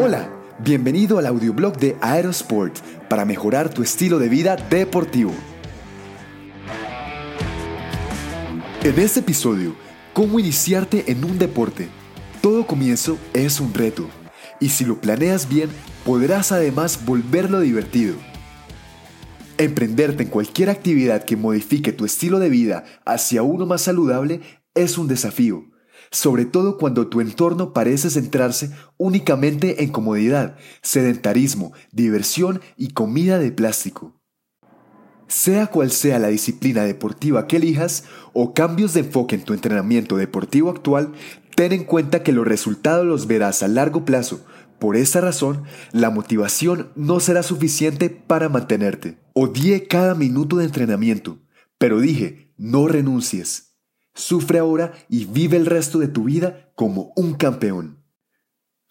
Hola, bienvenido al audioblog de Aerosport para mejorar tu estilo de vida deportivo. En este episodio, ¿cómo iniciarte en un deporte? Todo comienzo es un reto, y si lo planeas bien, podrás además volverlo divertido. Emprenderte en cualquier actividad que modifique tu estilo de vida hacia uno más saludable es un desafío, sobre todo cuando tu entorno parece centrarse únicamente en comodidad, sedentarismo, diversión y comida de plástico. Sea cual sea la disciplina deportiva que elijas o cambios de enfoque en tu entrenamiento deportivo actual, ten en cuenta que los resultados los verás a largo plazo. Por esta razón, la motivación no será suficiente para mantenerte. Odié cada minuto de entrenamiento, pero dije, no renuncies. Sufre ahora y vive el resto de tu vida como un campeón.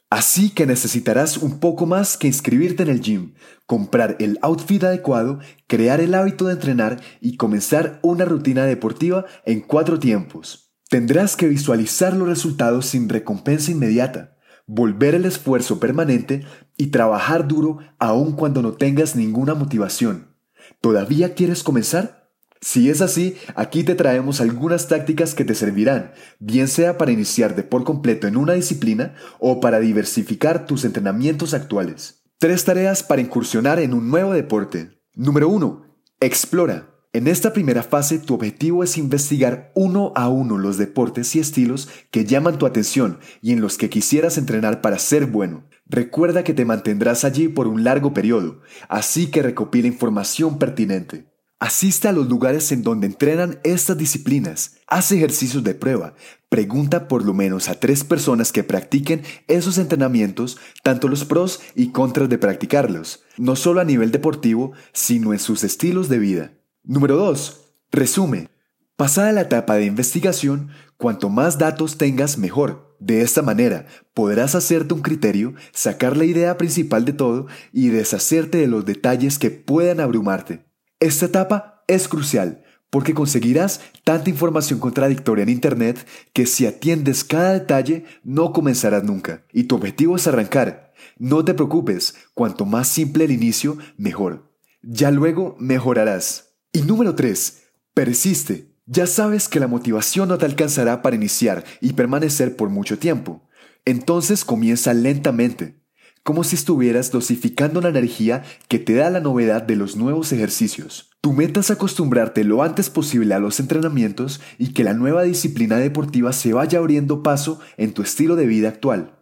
Así que necesitarás un poco más que inscribirte en el gym, comprar el outfit adecuado, crear el hábito de entrenar y comenzar una rutina deportiva en cuatro tiempos. Tendrás que visualizar los resultados sin recompensa inmediata, volver el esfuerzo permanente y trabajar duro aun cuando no tengas ninguna motivación. ¿Todavía quieres comenzar? Si es así, aquí te traemos algunas tácticas que te servirán, bien sea para iniciarte por completo en una disciplina o para diversificar tus entrenamientos actuales. Tres tareas para incursionar en un nuevo deporte. Número 1. Explora. En esta primera fase tu objetivo es investigar uno a uno los deportes y estilos que llaman tu atención y en los que quisieras entrenar para ser bueno. Recuerda que te mantendrás allí por un largo periodo, así que recopila información pertinente. Asiste a los lugares en donde entrenan estas disciplinas, haz ejercicios de prueba, pregunta por lo menos a tres personas que practiquen esos entrenamientos, tanto los pros y contras de practicarlos, no solo a nivel deportivo, sino en sus estilos de vida. Número 2. Resume. Pasada la etapa de investigación, cuanto más datos tengas, mejor. De esta manera, podrás hacerte un criterio, sacar la idea principal de todo y deshacerte de los detalles que puedan abrumarte. Esta etapa es crucial porque conseguirás tanta información contradictoria en Internet que si atiendes cada detalle no comenzarás nunca. Y tu objetivo es arrancar. No te preocupes, cuanto más simple el inicio, mejor. Ya luego mejorarás. Y número 3. Persiste. Ya sabes que la motivación no te alcanzará para iniciar y permanecer por mucho tiempo. Entonces comienza lentamente como si estuvieras dosificando la energía que te da la novedad de los nuevos ejercicios. Tu meta es acostumbrarte lo antes posible a los entrenamientos y que la nueva disciplina deportiva se vaya abriendo paso en tu estilo de vida actual.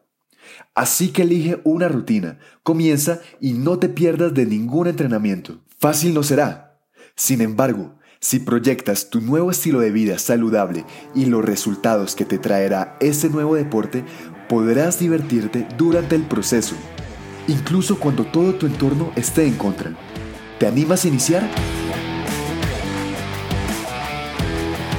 Así que elige una rutina, comienza y no te pierdas de ningún entrenamiento. Fácil no será. Sin embargo, si proyectas tu nuevo estilo de vida saludable y los resultados que te traerá ese nuevo deporte, podrás divertirte durante el proceso incluso cuando todo tu entorno esté en contra. ¿Te animas a iniciar?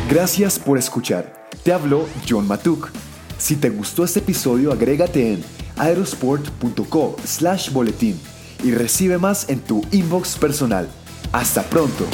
Gracias por escuchar. Te habló John Matuk. Si te gustó este episodio, agrégate en aerosport.co slash boletín y recibe más en tu inbox personal. Hasta pronto.